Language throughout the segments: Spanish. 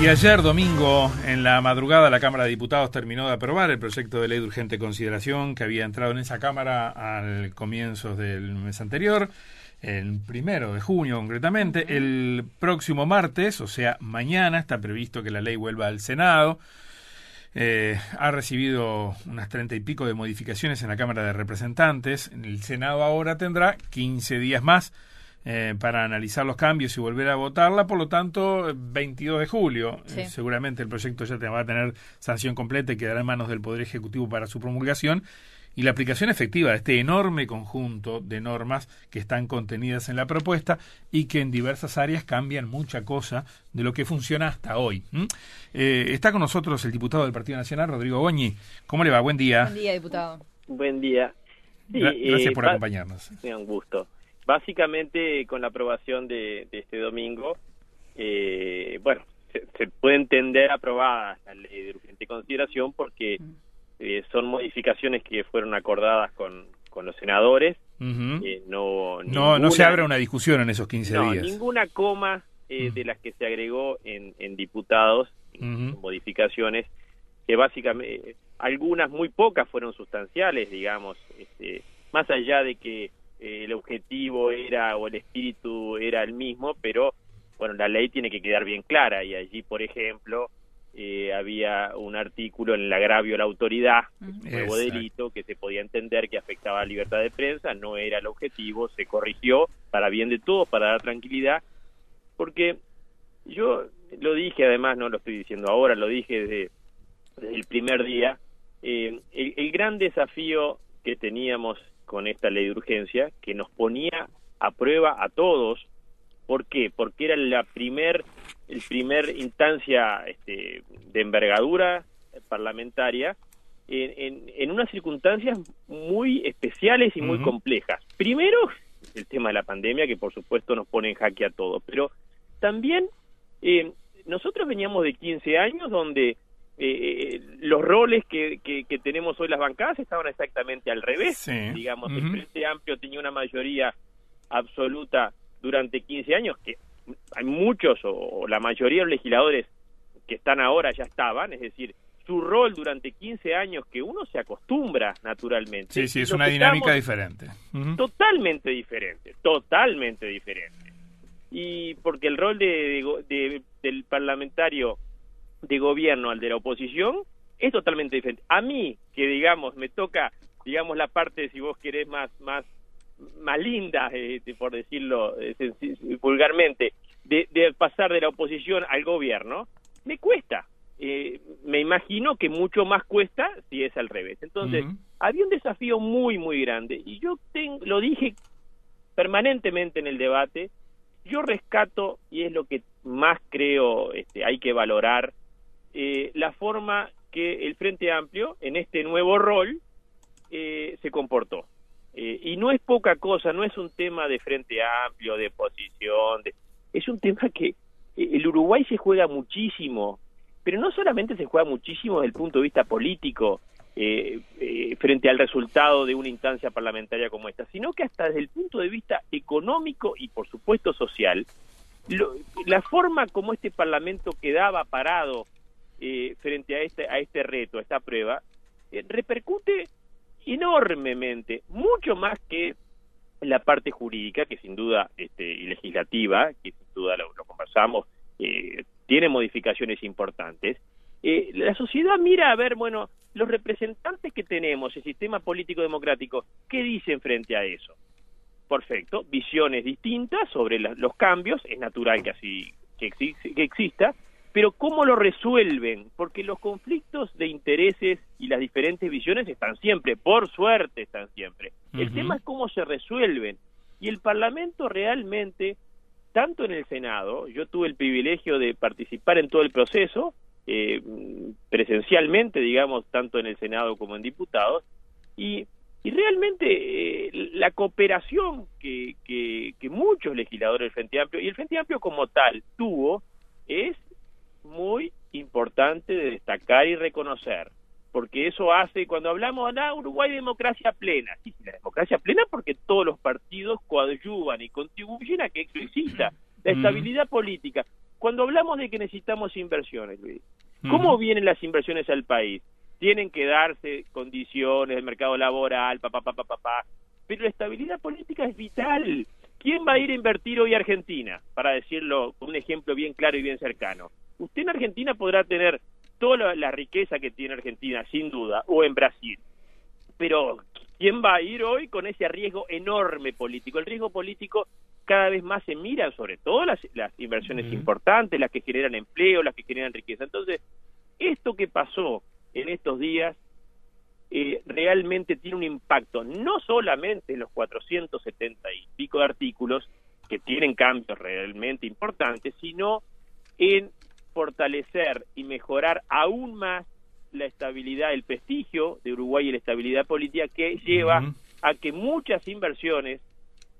Y ayer domingo, en la madrugada, la Cámara de Diputados terminó de aprobar el proyecto de ley de urgente consideración que había entrado en esa Cámara al comienzo del mes anterior, el primero de junio concretamente. El próximo martes, o sea, mañana, está previsto que la ley vuelva al Senado. Eh, ha recibido unas treinta y pico de modificaciones en la Cámara de Representantes. El Senado ahora tendrá 15 días más eh, para analizar los cambios y volver a votarla. Por lo tanto, 22 de julio, Sí. eh, seguramente el proyecto ya te va a tener sanción completa y quedará en manos del Poder Ejecutivo para su promulgación. Y la aplicación efectiva de este enorme conjunto de normas que están contenidas en la propuesta y que en diversas áreas cambian mucha cosa de lo que funciona hasta hoy. Eh, está con nosotros el diputado del Partido Nacional, Rodrigo Goñi. ¿Cómo le va? Buen día. Buen día, diputado. Buen día. Sí, Gra- Gracias eh, por acompañarnos. Un gusto. Básicamente, con la aprobación de, de este domingo, eh, bueno, se, se puede entender aprobada la ley de urgente consideración porque eh, son modificaciones que fueron acordadas con, con los senadores. Eh, no, No, no se abre una discusión en esos 15 no, días. ninguna coma eh, Mm. de las que se agregó en, en diputados, en modificaciones, que básicamente, algunas muy pocas fueron sustanciales, digamos, este, más allá de que eh, el objetivo era o el espíritu era el mismo, pero bueno, la ley tiene que quedar bien clara y allí, por ejemplo, eh, había un artículo en el agravio a la autoridad, Ujú. un nuevo Exacto. delito que se podía entender que afectaba la libertad de prensa, no era el objetivo, se corrigió para bien de todos, para dar tranquilidad, porque yo lo dije además, no lo estoy diciendo ahora, lo dije desde, desde el primer día, eh, el, el gran desafío que teníamos con esta ley de urgencia, que nos ponía a prueba a todos, ¿por qué? Porque era la primer, el primer instancia este, de envergadura parlamentaria en, en, en unas circunstancias muy especiales y muy complejas. Primero, el tema de la pandemia, que por supuesto nos pone en jaque a todos, pero también eh, nosotros veníamos de 15 años donde eh, los roles que, que, que tenemos hoy las bancadas estaban exactamente al revés. Sí. Digamos, el. Frente Amplio tenía una mayoría absoluta durante 15 años, que hay muchos o, o la mayoría de los legisladores que están ahora ya estaban, es decir, su rol durante 15 años que uno se acostumbra naturalmente. Sí, sí, es lo una dinámica diferente. Totalmente diferente, totalmente diferente. Y porque el rol de, de de- del parlamentario de gobierno al de la oposición es totalmente diferente. A mí, que digamos, me toca, digamos, la parte, si vos querés, más, más, más linda, eh, por decirlo eh, vulgarmente, de, de pasar de la oposición al gobierno, me cuesta. Eh, me imagino que mucho más cuesta si es al revés. Entonces, había un desafío muy, muy grande. Y yo ten- lo dije permanentemente en el debate. Yo rescato, y es lo que más creo este, hay que valorar, eh, la forma que el Frente Amplio, en este nuevo rol, eh, se comportó. Eh, y no es poca cosa, no es un tema de Frente Amplio, de posición, de- es un tema que eh, el Uruguay se juega muchísimo, pero no solamente se juega muchísimo desde el punto de vista político, eh, eh, frente al resultado de una instancia parlamentaria como esta, sino que hasta desde el punto de vista económico y por supuesto social, lo- la forma como este Parlamento quedaba parado eh, frente a este, a este reto, a esta prueba, eh, repercute enormemente, mucho más que la parte jurídica, que sin duda, este, y legislativa, que sin duda lo, conversamos, eh, tiene modificaciones importantes. Eh, la sociedad mira a ver, bueno, los representantes que tenemos, el sistema político democrático, ¿qué dicen frente a eso? Perfecto, visiones distintas sobre la- los cambios, es natural que así que, que exista, pero ¿cómo lo resuelven? Porque los conflictos de intereses y las diferentes visiones están siempre, por suerte están siempre. El tema es cómo se resuelven. Y el Parlamento realmente, tanto en el Senado, yo tuve el privilegio de participar en todo el proceso, eh, presencialmente, digamos, tanto en el Senado como en diputados, y, y realmente eh, la cooperación que, que, que muchos legisladores del Frente Amplio, y el Frente Amplio como tal, tuvo, es muy importante de destacar y reconocer, porque eso hace, cuando hablamos, ah, Uruguay democracia plena, sí, la democracia plena porque todos los partidos coadyuvan y contribuyen a que eso exista, la Mm. estabilidad política, cuando hablamos de que necesitamos inversiones, Luis, ¿cómo vienen las inversiones al país? Tienen que darse condiciones del mercado laboral, papá, papá, papá, pero la estabilidad política es vital. ¿Quién va a ir a invertir hoy a Argentina? Para decirlo con un ejemplo bien claro y bien cercano. Usted en Argentina podrá tener toda la riqueza que tiene Argentina, sin duda, o en Brasil. Pero ¿quién va a ir hoy con ese riesgo enorme político? El riesgo político cada vez más se mira, sobre todo las, inversiones importantes, las que generan empleo, las que generan riqueza. Entonces, esto que pasó en estos días eh, realmente tiene un impacto no solamente en los 470 y pico de artículos, que tienen cambios realmente importantes, sino en fortalecer y mejorar aún más la estabilidad, el prestigio de Uruguay y la estabilidad política que lleva a que muchas inversiones,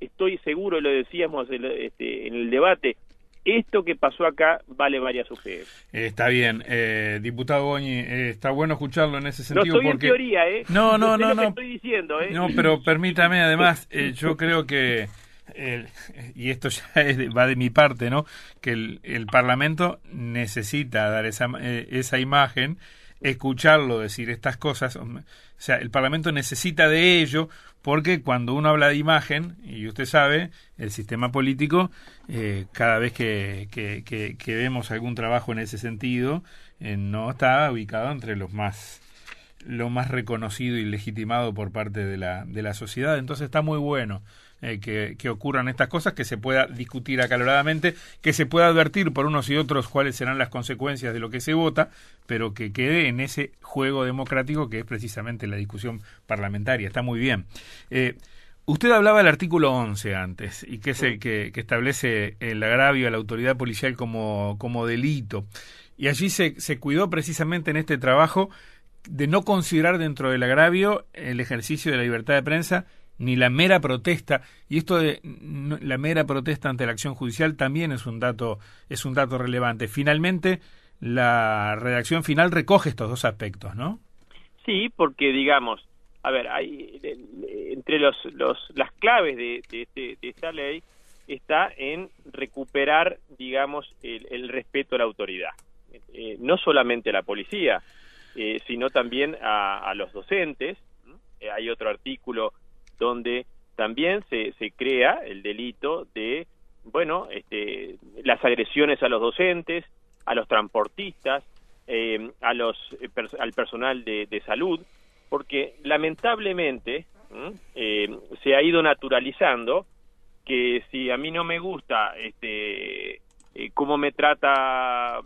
estoy seguro, lo decíamos este, en el debate, esto que pasó acá vale varias ustedes. está bien, eh, diputado Goñi, eh, está bueno escucharlo en ese sentido. No estoy porque... en teoría, ¿eh? No, no, no, no. estoy diciendo, ¿eh? No, pero permítame, además, eh, yo creo que y esto ya va de mi parte, ¿no? Que el, Parlamento necesita dar esa, eh, esa imagen, escucharlo decir estas cosas. O sea, el Parlamento necesita de ello porque cuando uno habla de imagen, y usted sabe, el sistema político, eh, cada vez que, que, vemos algún trabajo en ese sentido, eh, no está ubicado entre los más lo más reconocido y legitimado por parte de la, de la sociedad. Entonces está muy bueno eh, que, ocurran estas cosas, que se pueda discutir acaloradamente, que se pueda advertir por unos y otros cuáles serán las consecuencias de lo que se vota, pero que quede en ese juego democrático que es precisamente la discusión parlamentaria. Está muy bien. Eh, usted hablaba del artículo 11 antes, y que es el que, establece el agravio a la autoridad policial como, como delito. Y allí se, se cuidó precisamente en este trabajo de no considerar dentro del agravio el ejercicio de la libertad de prensa ni la mera protesta y esto de la mera protesta ante la acción judicial también es un dato es un dato relevante. Finalmente la redacción final recoge estos dos aspectos no sí porque digamos a ver hay entre los, los las claves de, de, este, esta ley está en recuperar digamos el, respeto a la autoridad. Eh, no solamente a la policía eh, sino también a, a los docentes eh, hay otro artículo donde también se, se crea el delito de, bueno, este, las agresiones a los docentes, a los transportistas, eh, a los, eh, al personal de, de, salud, porque lamentablemente eh, se ha ido naturalizando que si a mí no me gusta este, cómo me trata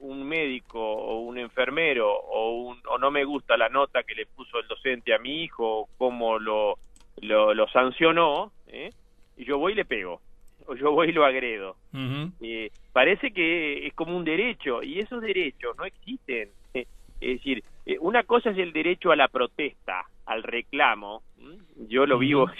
un médico o un enfermero o, un, o no me gusta la nota que le puso el docente a mi hijo, cómo lo lo, lo sancionó, ¿eh? y yo voy y le pego, o yo voy y lo agredo. eh, parece que es como un derecho, y esos derechos no existen. es decir, eh, una cosa es el derecho a la protesta, al reclamo, yo lo vivo,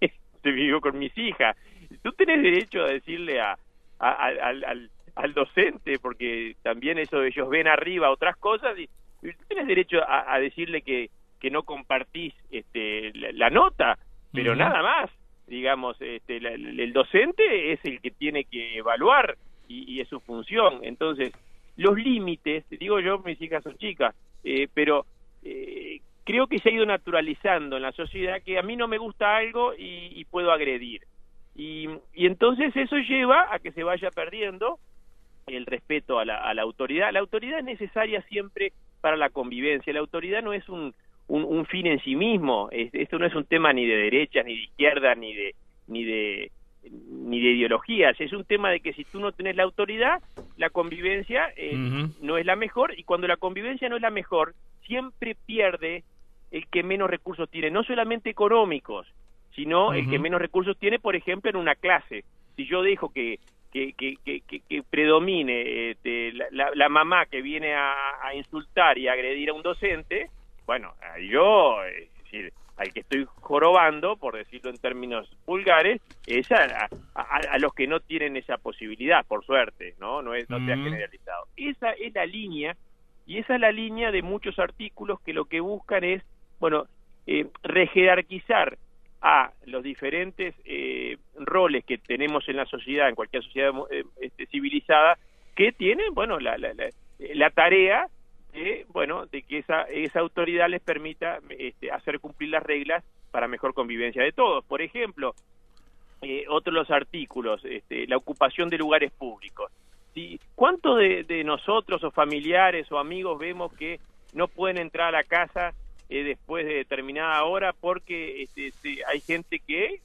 te vivo con mis hijas. Tú tenés derecho a decirle a, al, al, docente, porque también eso ellos ven arriba otras cosas, y, tú tienes derecho a decirle que que no compartís este, la, nota, pero nada más. Digamos, este, el docente es el que tiene que evaluar y, es su función. Entonces, los límites, digo yo, mis hijas son chicas, eh, pero eh, creo que se ha ido naturalizando en la sociedad que a mí no me gusta algo y, puedo agredir. Y, y, entonces eso lleva a que se vaya perdiendo el respeto a la, a la autoridad. La autoridad es necesaria siempre para la convivencia. La autoridad no es un, un, fin en sí mismo. esto no es un tema ni de derecha, ni de izquierda, ni de, ni de ni de ideologías, es un tema de que si tú no tenés la autoridad, la convivencia eh, no es la mejor y cuando la convivencia no es la mejor, siempre pierde el que menos recursos tiene, no solamente económicos, sino el que menos recursos tiene, por ejemplo, en una clase. Si yo dejo que que, que, que, predomine este, la, la, mamá que viene a, a, insultar y agredir a un docente, bueno, yo, es decir, al que estoy jorobando, por decirlo en términos vulgares, es a, los que no tienen esa posibilidad, por suerte, ¿no? No, es, no se ha generalizado. Esa es la línea, y esa es la línea de muchos artículos que lo que buscan es, bueno, eh, rejerarquizar a los diferentes eh, roles que tenemos en la sociedad, en cualquier sociedad eh, este, civilizada, que tienen, bueno, la, la, la, tarea de, bueno, de que esa, esa autoridad les permita este, hacer cumplir las reglas para mejor convivencia de todos. Por ejemplo, eh, otro de los artículos, este, la ocupación de lugares públicos. ¿Sí? ¿Cuántos de, nosotros o familiares o amigos vemos que no pueden entrar a la casa eh, después de determinada hora porque este, hay gente que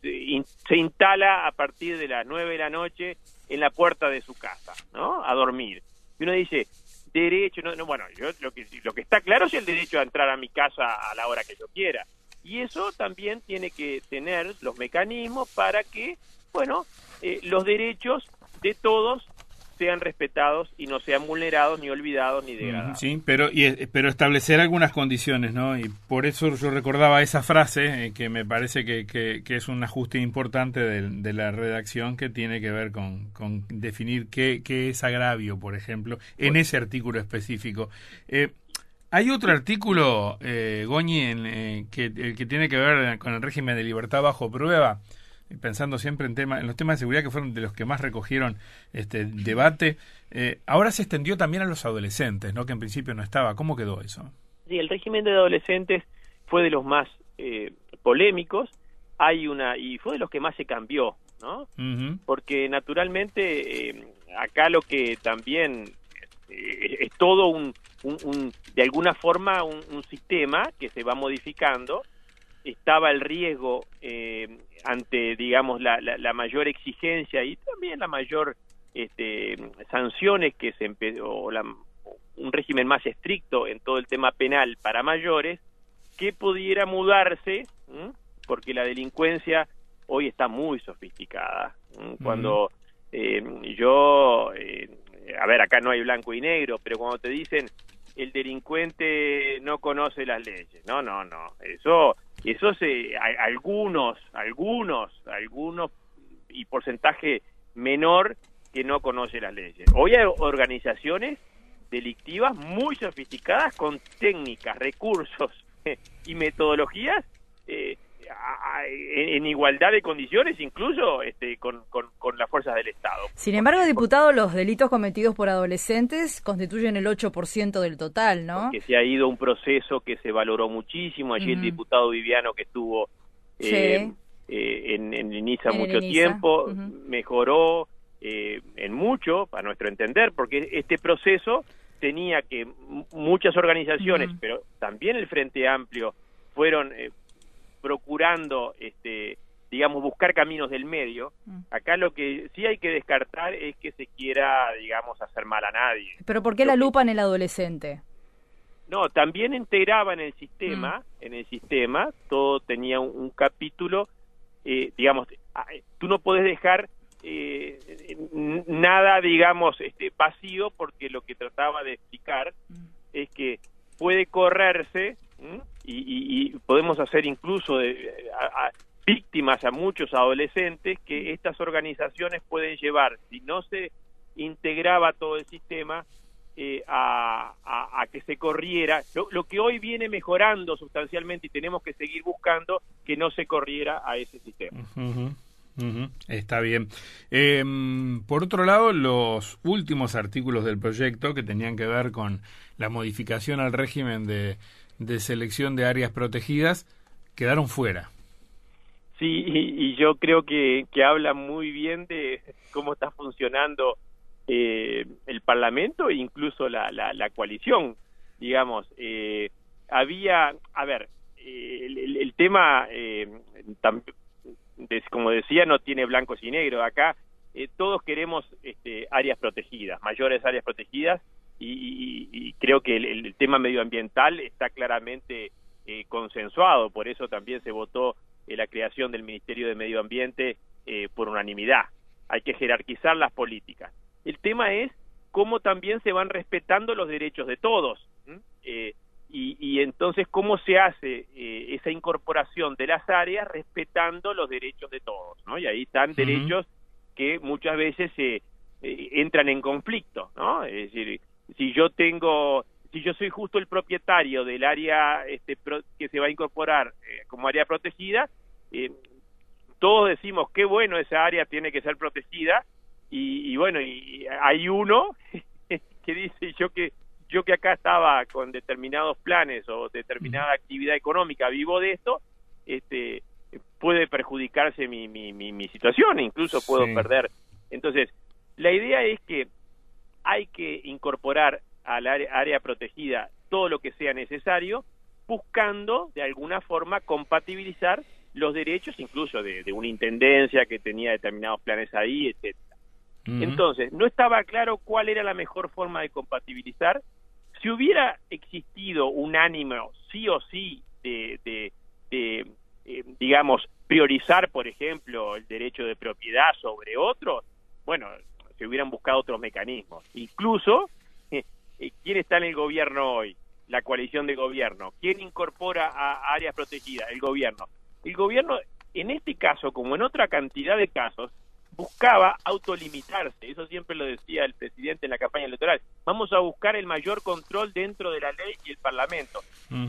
se, instala a partir de las nueve de la noche en la puerta de su casa, ¿no? A dormir. Y uno dice, derecho, no, no bueno, yo lo que, lo que está claro es el derecho a entrar a mi casa a la hora que yo quiera. Y eso también tiene que tener los mecanismos para que, bueno, eh, los derechos de todos sean respetados y no sean vulnerados ni olvidados ni degradados. Sí, pero y, eh, pero establecer algunas condiciones, ¿no? Y por eso yo recordaba esa frase eh, que me parece que, que, es un ajuste importante de, la redacción que tiene que ver con, con definir qué, qué, es agravio, por ejemplo, en ese artículo específico. Eh, hay otro artículo, eh, Goñi, en, que, que tiene que ver con el régimen de libertad bajo prueba pensando siempre en, tema, en los temas de seguridad que fueron de los que más recogieron este debate, eh, ahora se extendió también a los adolescentes, ¿no? que en principio no estaba. ¿Cómo quedó eso? Sí, el régimen de adolescentes fue de los más eh, polémicos hay una y fue de los que más se cambió, ¿no? Porque naturalmente eh, acá lo que también es todo un, un, de alguna forma un, un, sistema que se va modificando estaba el riesgo eh, ante, digamos, la, la, mayor exigencia y también la mayor este, sanciones que se o un régimen más estricto en todo el tema penal para mayores, que pudiera mudarse, porque la delincuencia hoy está muy sofisticada. Cuando eh, yo, eh, a ver, acá no hay blanco y negro, pero cuando te dicen el delincuente no conoce las leyes, no, no, no, eso eso se, algunos, algunos, algunos y porcentaje menor que no conoce las leyes. Hoy hay organizaciones delictivas muy sofisticadas con técnicas, recursos y metodologías eh, en, igualdad de condiciones, incluso este, con, con, las fuerzas del Estado. Sin embargo, diputado, los delitos cometidos por adolescentes constituyen el 8% del total, ¿no? Que se ha ido un proceso que se valoró muchísimo. Allí el diputado Viviano que estuvo eh, eh, en, en INISA mucho tiempo, mejoró eh, en mucho, a nuestro entender, porque este proceso tenía que muchas organizaciones, pero también el Frente Amplio, fueron procurando, este, digamos, buscar caminos del medio. Mm. Acá lo que sí hay que descartar es que se quiera, digamos, hacer mal a nadie. Pero ¿por qué la lupa en el adolescente? No, también integraba en el sistema, mm. en el sistema, todo tenía un, capítulo, eh, digamos, tú no puedes dejar eh, nada, digamos, este, vacío, porque lo que trataba de explicar mm. es que puede correrse y, podemos hacer incluso de, víctimas a muchos adolescentes que estas organizaciones pueden llevar, si no se integraba todo el sistema, eh, a, que se corriera, lo, que hoy viene mejorando sustancialmente y tenemos que seguir buscando que no se corriera a ese sistema. Está bien. Em, por otro lado, los últimos artículos del proyecto que tenían que ver con la modificación al régimen de de selección de áreas protegidas quedaron fuera. Sí, y, yo creo que, que, habla muy bien de cómo está funcionando eh, el Parlamento e incluso la, la, coalición, digamos. Eh, había, a ver, eh, el, tema, como decía, no tiene blancos y negros. Acá todos queremos este, áreas protegidas, mayores áreas protegidas, y, creo que el, tema medioambiental está claramente eh, consensuado, por eso también se votó eh, la creación del Ministerio de Medio Ambiente eh, por unanimidad. Hay que jerarquizar las políticas. El tema es cómo también se van respetando los derechos de todos. Y, entonces cómo se hace esa incorporación de las áreas respetando los derechos de todos, ¿no? Y ahí están derechos que muchas veces se entran en conflicto, ¿no? Es decir, si yo tengo si yo soy justo el propietario del área este, que se va a incorporar eh, como área protegida, eh, todos decimos qué bueno esa área tiene que ser protegida, y, y bueno, y hay uno que dice yo que yo que acá estaba con determinados planes o determinada actividad económica, vivo de esto, este puede perjudicarse mi, mi, mi, situación, incluso puedo perder. Entonces, la idea es que hay que incorporar al área, área protegida todo lo que sea necesario, buscando de alguna forma compatibilizar los derechos incluso de, una intendencia que tenía determinados planes ahí, etcétera. Entonces, no estaba claro cuál era la mejor forma de compatibilizar. Si hubiera existido un ánimo sí o sí de, de, eh, digamos, priorizar, por ejemplo, el derecho de propiedad sobre otros, bueno, se hubieran buscado otros mecanismos. Incluso, eh, ¿quién está en el gobierno hoy? La coalición de gobierno. ¿Quién incorpora a áreas protegidas? El gobierno. El gobierno, en este caso, como en otra cantidad de casos, buscaba autolimitarse. Eso siempre lo decía el presidente en la campaña electoral. Vamos a buscar el mayor control dentro de la ley y el Parlamento.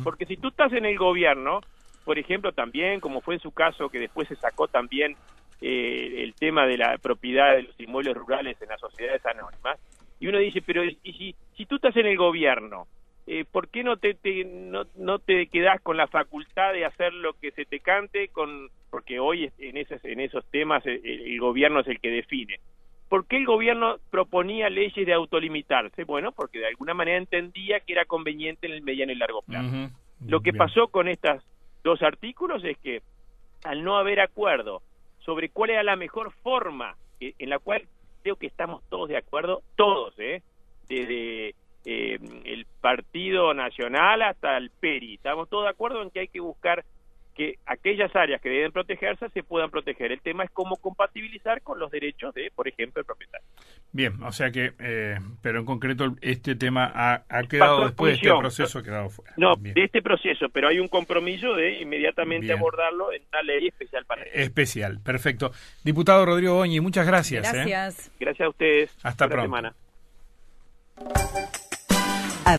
Porque si tú estás en el gobierno, por ejemplo, también, como fue en su caso, que después se sacó también eh, el tema de la propiedad de los inmuebles rurales en las sociedades anónimas, y uno dice, pero ¿y si, si tú estás en el gobierno, eh, ¿por qué no te, no, no, te quedas con la facultad de hacer lo que se te cante? con Porque hoy en esos, en esos temas el, el gobierno es el que define. ¿Por qué el gobierno proponía leyes de autolimitarse? Bueno, porque de alguna manera entendía que era conveniente en el mediano y largo plazo. Lo que pasó con estas dos artículos es que al no haber acuerdo sobre cuál era la mejor forma en la cual creo que estamos todos de acuerdo, todos, ¿eh? desde eh, el Partido Nacional hasta el PERI, estamos todos de acuerdo en que hay que buscar que aquellas áreas que deben protegerse se puedan proteger. El tema es cómo compatibilizar con los derechos de, por ejemplo, el propietario. Bien, o sea que, eh, pero en concreto este tema ha, quedado después de este proceso, ha quedado fuera. No, de este proceso, pero hay un compromiso de inmediatamente abordarlo en una ley especial para eso. Especial, perfecto. Diputado Rodrigo Boñi, muchas gracias. ¿eh? Gracias. Gracias a ustedes. Hasta pronto. semana.